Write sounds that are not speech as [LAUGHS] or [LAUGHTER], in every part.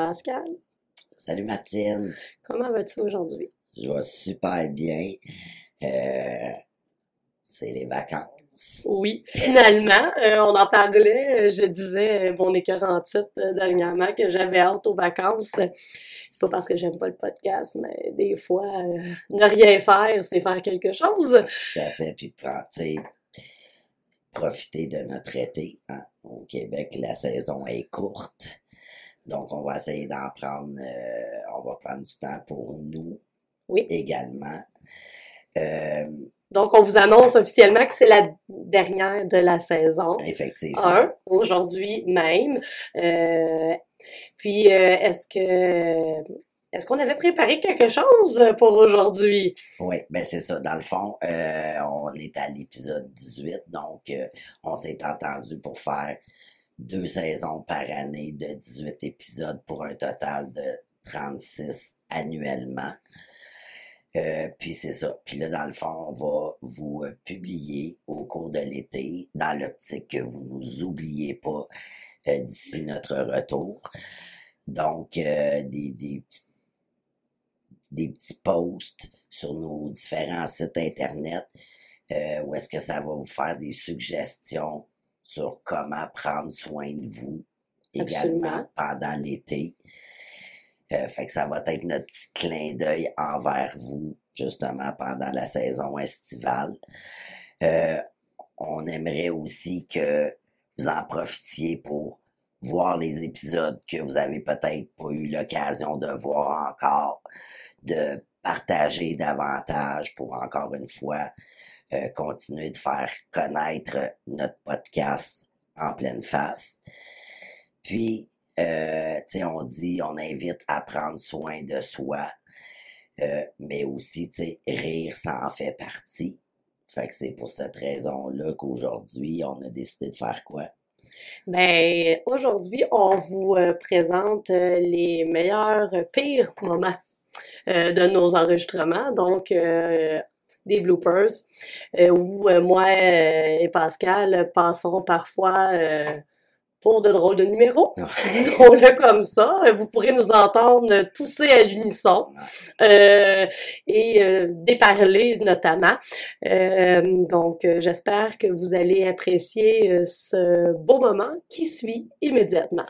Pascal. Salut Martine. Comment vas-tu aujourd'hui? Je vais super bien. Euh, c'est les vacances. Oui, finalement, euh, on en parlait. euh, Je disais, mon écœur en titre euh, dernièrement, que j'avais hâte aux vacances. C'est pas parce que j'aime pas le podcast, mais des fois, euh, ne rien faire, c'est faire quelque chose. Tout à fait. Puis profiter de notre été. hein. Au Québec, la saison est courte. Donc, on va essayer d'en prendre, euh, on va prendre du temps pour nous Oui. également. Euh, Donc, on vous annonce officiellement que c'est la dernière de la saison. effectivement. Aujourd'hui même. Euh, puis, est-ce que est-ce qu'on avait préparé quelque chose pour aujourd'hui? Oui, ben c'est ça. Dans le fond, euh, on est à l'épisode 18, donc euh, on s'est entendu pour faire deux saisons par année de 18 épisodes pour un total de 36 annuellement. Euh, puis c'est ça. Puis là, dans le fond, on va vous euh, publier au cours de l'été, dans l'optique que vous nous oubliez pas euh, d'ici notre retour. Donc, euh, des, des des petits posts sur nos différents sites internet euh, où est-ce que ça va vous faire des suggestions sur comment prendre soin de vous également Absolument. pendant l'été. Euh, fait que ça va être notre petit clin d'œil envers vous, justement, pendant la saison estivale. Euh, on aimerait aussi que vous en profitiez pour voir les épisodes que vous avez peut-être pas eu l'occasion de voir encore, de partager davantage pour encore une fois euh, continuer de faire connaître notre podcast en pleine face. Puis, euh, tu sais, on dit, on invite à prendre soin de soi, euh, mais aussi, tu sais, rire, ça en fait partie. Fait que c'est pour cette raison-là qu'aujourd'hui, on a décidé de faire quoi? Ben, aujourd'hui, on vous euh, présente euh, les meilleurs, euh, pires moments de nos enregistrements. Donc, euh, des bloopers, euh, où euh, moi et Pascal passons parfois euh, pour de drôles de numéros, [LAUGHS] disons-le comme ça. Vous pourrez nous entendre tousser à l'unisson euh, et euh, déparler notamment. Euh, donc, j'espère que vous allez apprécier ce beau moment qui suit immédiatement.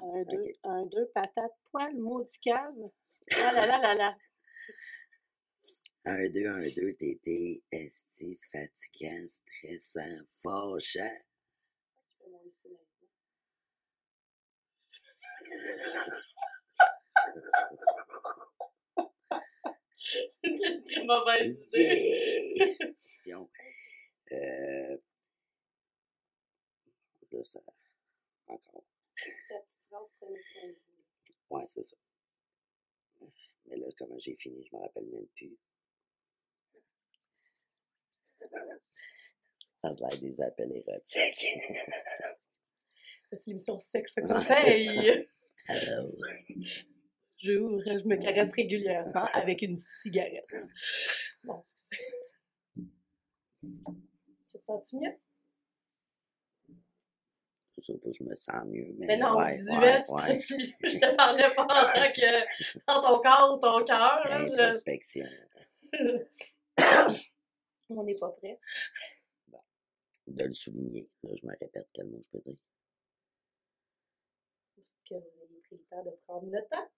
Un, deux, Ok. un, deux, patate, poil, maudit calme. Ah là là là là. Un, deux, un, deux, t'étais esti, fatigant, stressant, fâchant. [LAUGHS] C'était une très mauvaise idée. Yeah! [LAUGHS] Question. Euh, là, ça. Encore. Ta petite phrase, prenez soin de vous. Ouais, c'est ça. Mais là, comment j'ai fini, je me rappelle même plus. [LAUGHS] Ça a l'air des appels érotiques. [LAUGHS] C'est l'émission Sexe Conseil. Alors, J'ouvre, je me caresse régulièrement avec une cigarette. Bon, excusez. Tu te sens-tu mieux? je sais pas, je me sens mieux. Mais, Mais non, ouais, visuel, ouais, tu ouais. [LAUGHS] Je te parlais pas en tant que dans ton corps ou ton cœur. je- Introspection. [COUGHS] On n'est pas prêt. De le souligner. Là, je me répète quel mot je peux dire. Est-ce que vous avez pris le temps de prendre le temps?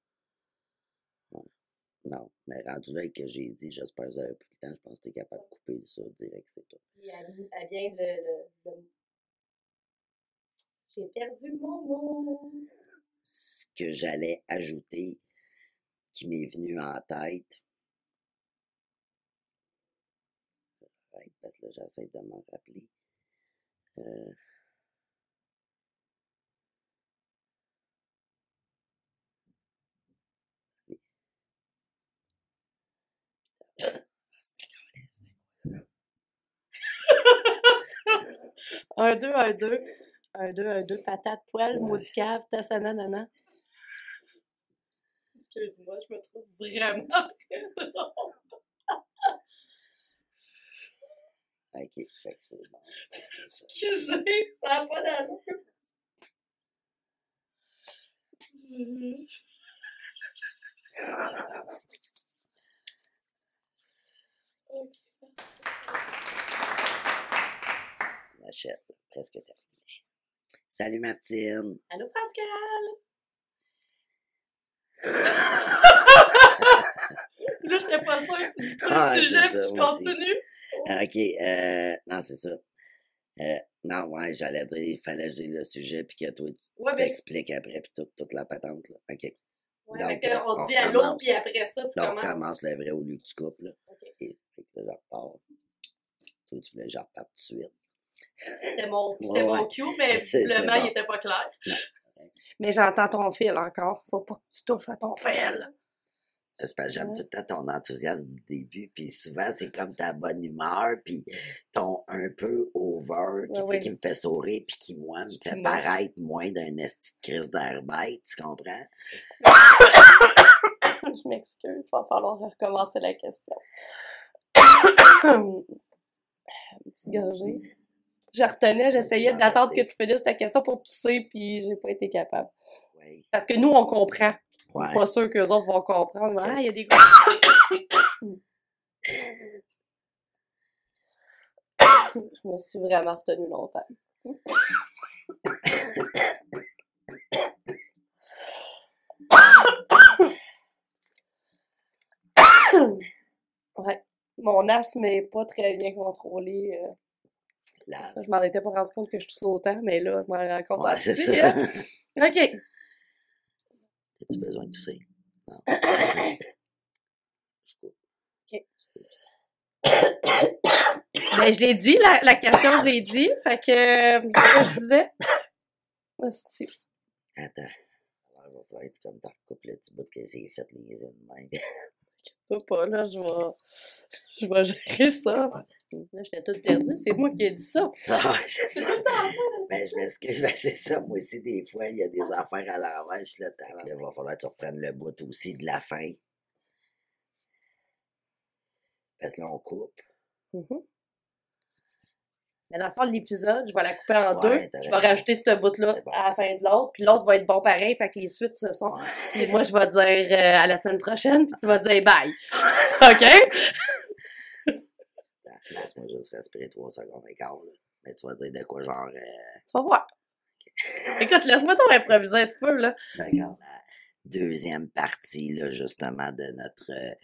Non, mais rendu là que j'ai dit, j'espère que vous avez pris le temps, je pense que t'es capable de couper ça direct, c'est tout. Elle, elle vient de- J'ai perdu mon mot. Ce que j'allais ajouter, qui m'est venu en tête, Arrête, parce que j'essaie de m'en rappeler. Euh, Un, deux, un, deux. Un, deux, un, deux. Patate, poêle, maudit cave, tassana, nana. Excuse-moi, je me trouve vraiment très drôle. Ok, fait que c'est bon. Excusez, ça n'a pas d'allure. Achète, presque terminé. Salut Martine. Allô, Pascal? [LAUGHS] Là, j'étais pas sûre que tu dis Ah, le c'est sujet puis je continue. Ah, Ok, euh, non, c'est ça. Euh, non, ouais, j'allais dire, il fallait j'ai le sujet, puis que toi, tu Ouais, mais, t'expliques après, puis toute, toute la patente, là. Ok. ouais, donc, fait que euh, on on se dit allô, commence. puis après ça, tu Donc, on commences. commence le vrai au lieu que tu coupes, là. Ok. Et, fait que là, je repars. Toi, tu voulais que je reparte tout de suite. C'était mon, [LAUGHS] Ouais, c'est mon cue, mais [LAUGHS] visiblement, il bon. était pas clair. Non. Mais j'entends ton fil encore. Faut pas que tu touches à ton fil. C'est parce que j'aime Ouais. tout le temps ton enthousiasme du début, puis souvent, c'est comme ta bonne humeur, puis ton un peu over, qui, Ouais, qui me fait sourire, puis qui, moi, me fait paraître moins d'un esti de crise d'air bête, tu comprends? [COUGHS] Je m'excuse, il va falloir recommencer la question. [COUGHS] Petite gorgée. Je retenais, j'essayais d'attendre que tu finisses ta question pour tousser, puis j'ai pas été capable. Parce que nous, on comprend. Ouais. Pas sûr que les autres vont comprendre. Ah, il y a des gros. [COUGHS] Je me suis vraiment retenue longtemps. [COUGHS] Ouais. Mon asthme est pas très bien contrôlé. euh, Là, ça, je m'en étais pas rendu compte que je tousse autant, mais là, je m'en rends compte ouais, c'est ça. OK. As-tu besoin de tousser? Non. [COUGHS] [COUGHS] Ben, je l'ai dit, la, la question, je l'ai dit. Fait que, euh, ce que je disais. [COUGHS] Ah, Attends. Alors, il va falloir être comme t'en recoupes le petit bout que j'ai fait les de même. Pas, là, je vais, je vais gérer ça. Là, j'étais toute perdue, c'est moi qui ai dit ça. [LAUGHS] Ah, ouais, c'est ça. Ben, je m'excuse, ben, c'est ça. Moi aussi, des fois, il y a des affaires à l'envers, je là, t'as- Il va falloir que tu reprennes le bout aussi de la fin. Parce que là, on coupe. Mhm. Mais dans le fond, l'épisode, je vais la couper en Ouais, deux. Je vais rajouter ce bout-là bon. à la fin de l'autre, puis l'autre va être bon pareil, fait que les suites se sont. Ouais. Puis moi, je vais dire euh, à la semaine prochaine, puis tu vas dire bye. [LAUGHS] OK? Laisse-moi juste respirer trois secondes et quart, là. Mais tu vas dire de quoi, genre, euh, Tu vas voir. Écoute, laisse-moi t'en improviser un petit peu, là. regarde, la deuxième partie, là, justement, de notre euh,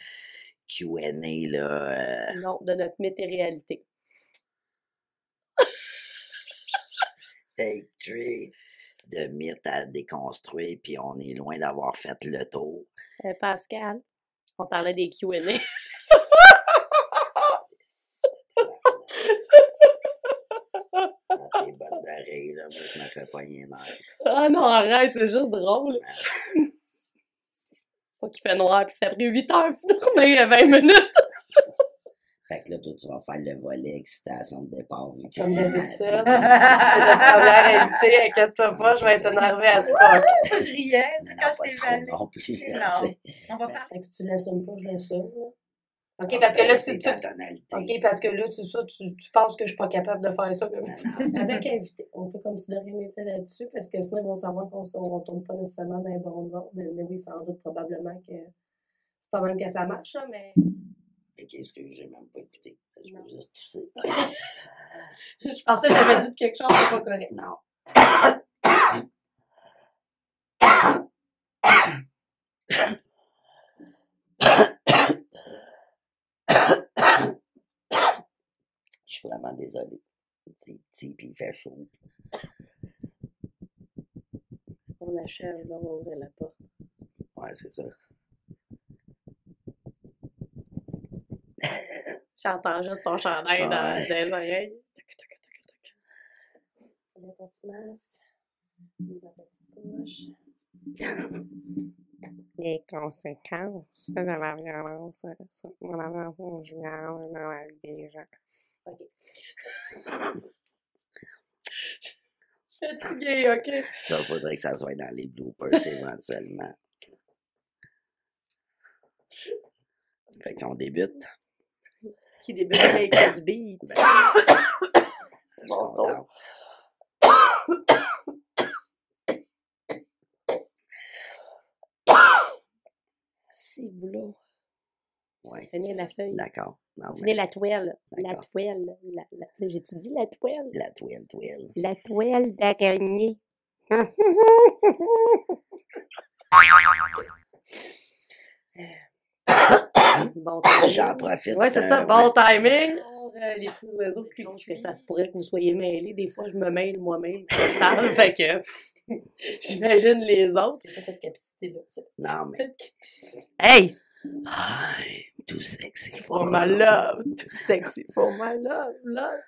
Q&A, là. euh, Non, de notre météréalité. Take three de mythes à déconstruire, puis on est loin d'avoir fait le tour. Pascal, on parlait des Q&A. Ah, T'es bonne d'arrêt, là. Moi, je me fais pas rien nerf. Ah non, arrête, c'est juste drôle. Faut qu'il fait noir, puis ça a pris 8 heures de tourner à 20 minutes. [LAUGHS] Fait que là, toi, tu vas faire le volet excitation de départ, vu que. Comme d'habitude. C'est notre première invitée, inquiète-toi pas, je vais être énervée à ce poste. je riais, quand je pas t'ai valé. non plus. On va faire. Fait que tu l'assumes pas, je l'assume. OK, parce que là, tu... tonalité. OK, parce que là, tu, ça, tu, tu penses que je suis pas capable de faire ça comme. Avec invité. On fait comme si de rien n'était là-dessus, parce que sinon, ils vont savoir qu'on ne tombe pas nécessairement dans les bons ordres. Mais oui, sans doute, probablement que c'est pas même que ça marche, là, mais Mais qu'est-ce que j'ai même pas écouté? Je veux Non. juste tousser. [LAUGHS] je pensais que j'avais dit quelque chose de pas correct. Non. [COUGHS] [COUGHS] [COUGHS] Je suis vraiment désolé. C'est petit puis il fait chaud. On achève, là, on va ouvrir la porte. Ouais, c'est ça. [LAUGHS] J'entends juste ton chandail dans, Ouais. dans les oreilles. Tac, tac, tac. Mets ton petit masque. Ta petite poche. [LAUGHS] Les conséquences de la violence sur- dans la violence dans la vie des gens. OK. [LAUGHS] Fatigué, OK. Ça, faudrait que ça soit dans les bloopers éventuellement. Fait qu'on débute. Qui débute avec [COUGHS] ce beat. Ben, [COUGHS] je. Si boulot. [COUGHS] Ouais. Finir la feuille. D'accord. Mais Finir la toile. La toile. La, la... J'ai-tu dit la toile? la toile, toile. La toile d'araignée. [COUGHS] bon timing. J'en profite. Ouais, c'est euh, ça, bon ouais. timing. Euh, les petits oiseaux, puis que ça se pourrait que vous soyez mêlés. Des fois, je me mêle moi-même. fait que [LAUGHS] j'imagine les autres. J'ai pas cette capacité-là. Non, mais. cette capacité. Hey! Too sexy For my love, too sexy for my love, love.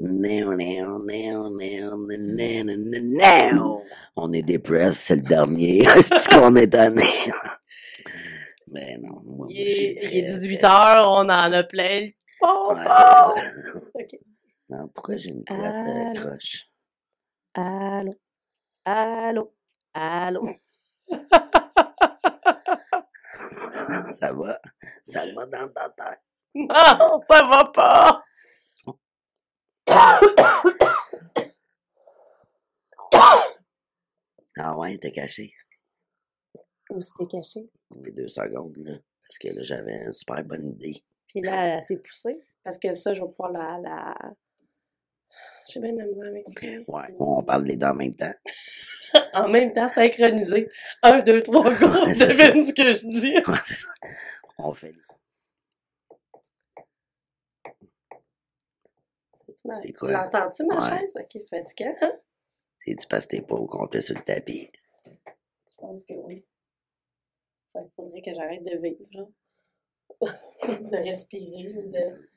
Now, now, now, now, now, now, now. On est dépressed, c'est le dernier. [LAUGHS] Est-ce qu'on est donné? Mais [LAUGHS] non. moi, Il est, il est très, 18 très- heures, on en a plein. Bon, Ouais, bon. c'est ça. [LAUGHS] Ok. Non, pourquoi j'ai une euh, là. croche? Allô? Allô? Allô? [LAUGHS] Ça va? Ça va dans ta tête? Non, ça va pas! [COUGHS] Ah ouais, t'es caché. Où c'était caché? Les deux secondes, là. Parce que là, j'avais une super bonne idée. Puis là, elle s'est poussée. Parce que ça, je vais pouvoir la. la... J'ai bien de la misère avec ça. Ouais, on parle les deux en même temps. [LAUGHS] En même temps, synchronisé. Un, deux, trois, [LAUGHS] go! Devine ce que je dis. [LAUGHS] On fait. Ma- Tu l'entends-tu, ma Ouais. chaise? Ok, c'est fatigant, hein? C'est-tu parce que t'es pas au complet sur le tapis? Je pense que oui. Qu'il faudrait que j'arrête de vivre, genre. de respirer de.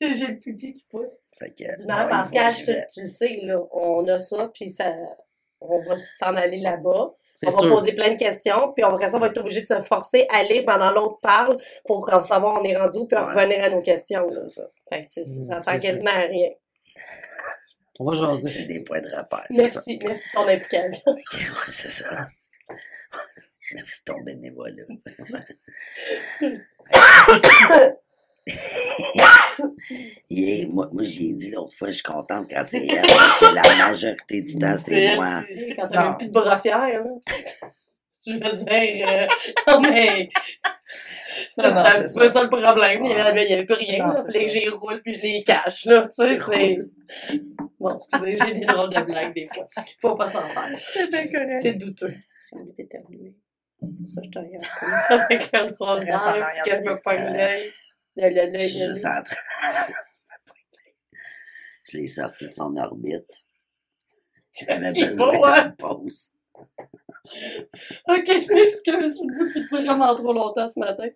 J'ai le pipi qui pousse. Fait que. Non, moi, j'y tu, le sais, là, on a ça, puis ça, on va s'en aller là-bas. On va sûr. poser plein de questions, puis après ça, on va être obligé de se forcer à aller pendant l'autre parle pour savoir on est rendu où, puis Ouais. revenir à nos questions. C'est ça. Fait que c'est- Mm, ça sert quasiment à rien. On va jaser. Des points de ça. Merci, merci de ton implication. Ok, ouais, c'est ça. Merci de ton bénévolat. Yeah, moi, moi j'y ai dit l'autre fois, je suis contente quand c'est elle, [LAUGHS] parce que la majorité du temps, c'est moi. Quand t'as même plus de brossière, là. [LAUGHS] Je veux dire, euh, [LAUGHS] non, mais. Non, non, c'est un peu ça le problème. Il y avait, il y avait plus rien, Non, là. que j'y roule puis je les cache, là. Tu sais, C'est. Bon, excusez, j'ai des drôles de blagues des fois. Faut pas s'en faire. C'est bien correct. C'est douteux. J'ai envie d'éternuer. C'est pour ça que je te regarde comme ça avec un drôle d'air, que je me pogne l'œil. Le- le- Je suis juste en train. Je l'ai sorti de son orbite. J'avais [LAUGHS] besoin d'une pause. Ok, je m'excuse, je ne te vraiment trop longtemps ce matin.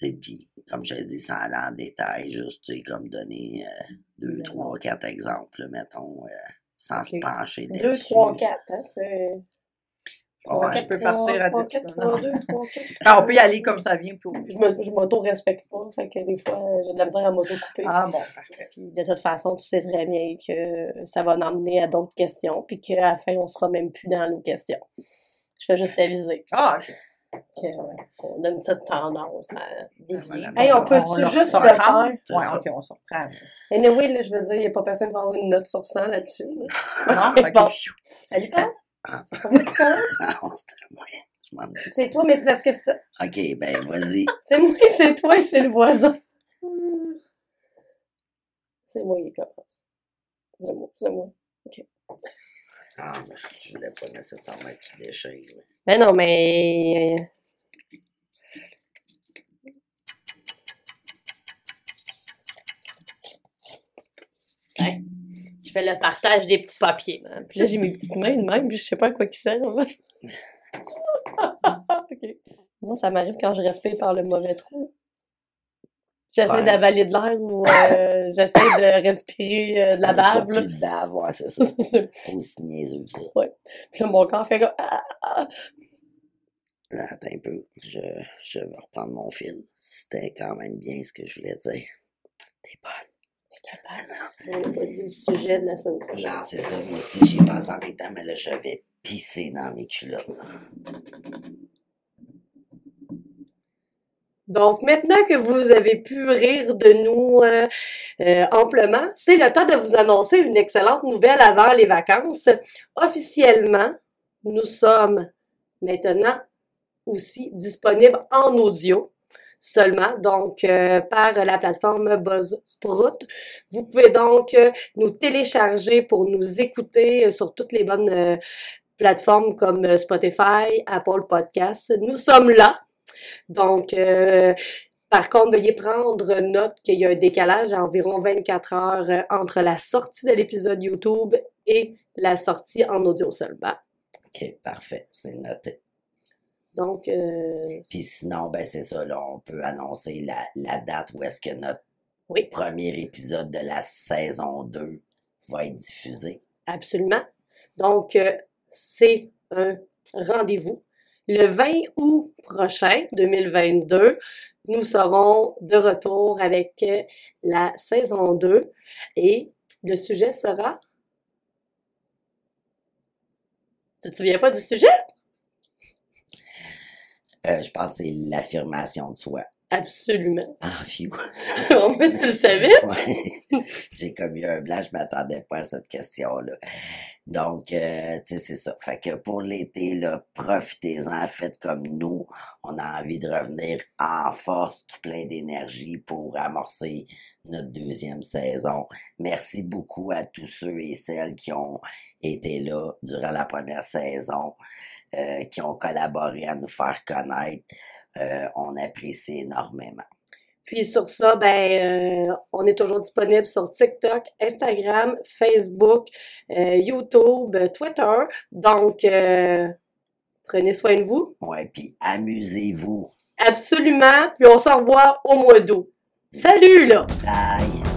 Puis, comme je te dis, sans aller en détail, juste, tu sais, comme donner euh, deux, trois, quatre exemples, mettons, euh, sans se pencher dessus. Deux, trois, quatre, hein, c'est... Ouais. je peux partir à trois, dire quatre, ça. trois, Non. deux, trois, quatre. [LAUGHS] Ah, on peut y aller comme ça vient. Puis... Je me- je m'auto-respecte pas, fait que des fois, euh, j'ai de la misère à m'auto-couper. Ah bon, parfait. Puis de toute façon, tu sais très bien que ça va en emmener à d'autres questions, puis qu'à la fin, on sera même plus dans nos questions. Je fais juste aviser Ah, ok. ouais, on a une petite tendance à dévier. Voilà. Hey, on peut-tu juste le faire? Ça. ok, on s'en reprend. Anyway, là, je veux dire, il n'y a pas personne qui va avoir une note sur 100 là-dessus. là. [LAUGHS] Non, [LAUGHS] ok. Bon. Salut, Paul. [LAUGHS] Ah, C'est toi, mais c'est parce que c'est Ok, ben, vas-y. [LAUGHS] c'est moi, c'est toi et c'est le voisin. C'est moi qui commence. C'est moi, c'est moi. Ah, ben, je voulais pas nécessairement que tu déchires. Mais non, mais. Fais le partage des petits papiers. hein. Puis là, j'ai mes petites mains de même, puis je sais pas à quoi ils servent. [LAUGHS] Moi, ça m'arrive quand je respire par le mauvais trou. J'essaie Ouais. d'avaler de l'air ou euh, [LAUGHS] j'essaie de respirer euh, de la bave. là. de bave, ouais, c'est ça. [LAUGHS] Pas aussi niaiseux que ça. Puis là, mon corps fait comme. Ah, ah. Là, attends un peu. Je, je vais reprendre mon fil. C'était quand même bien ce que je voulais dire. T'es bonne. Capable. On n'a pas dit le sujet de la semaine prochaine. Non, c'est ça. Moi aussi, j'y pense en même temps, mais là, je vais pisser dans mes culottes. Donc, maintenant que vous avez pu rire de nous euh, euh, amplement, c'est le temps de vous annoncer une excellente nouvelle avant les vacances. Officiellement, nous sommes maintenant aussi disponibles en audio seulement, donc euh, par la plateforme Buzzsprout. Vous pouvez donc euh, nous télécharger pour nous écouter euh, sur toutes les bonnes plateformes comme Spotify, Apple Podcasts. Nous sommes là. Donc, par contre, veuillez prendre note qu'il y a un décalage d'environ 24 heures entre la sortie de l'épisode YouTube et la sortie en audio seulement. OK, parfait, c'est noté. Donc, euh, Puis sinon, ben c'est ça, là, on peut annoncer la, la date où est-ce que notre oui, premier épisode de la saison 2 va être diffusé. absolument. Donc, euh, c'est un rendez-vous. Le 20 août prochain, 2022, nous serons de retour avec euh, la saison 2 et le sujet sera... Tu te souviens pas du sujet? Euh, je pense que c'est l'affirmation de soi. Absolument. Ah, phew. Au moins, tu le savais? [LAUGHS] Ouais. J'ai comme eu un blanc, je m'attendais pas à cette question-là. Donc, euh, tu sais, c'est ça. Fait que pour l'été, là, profitez-en, faites comme nous. On a envie de revenir en force, tout plein d'énergie pour amorcer notre deuxième saison. Merci beaucoup à tous ceux et celles qui ont été là durant la première saison, euh, qui ont collaboré à nous faire connaître. Euh, on apprécie énormément. Puis sur ça, ben, euh, on est toujours disponible sur TikTok, Instagram, Facebook, YouTube, Twitter. Donc, prenez soin de vous. Ouais, puis amusez-vous. Absolument. Puis on se revoit au mois d'août. Salut là! Bye!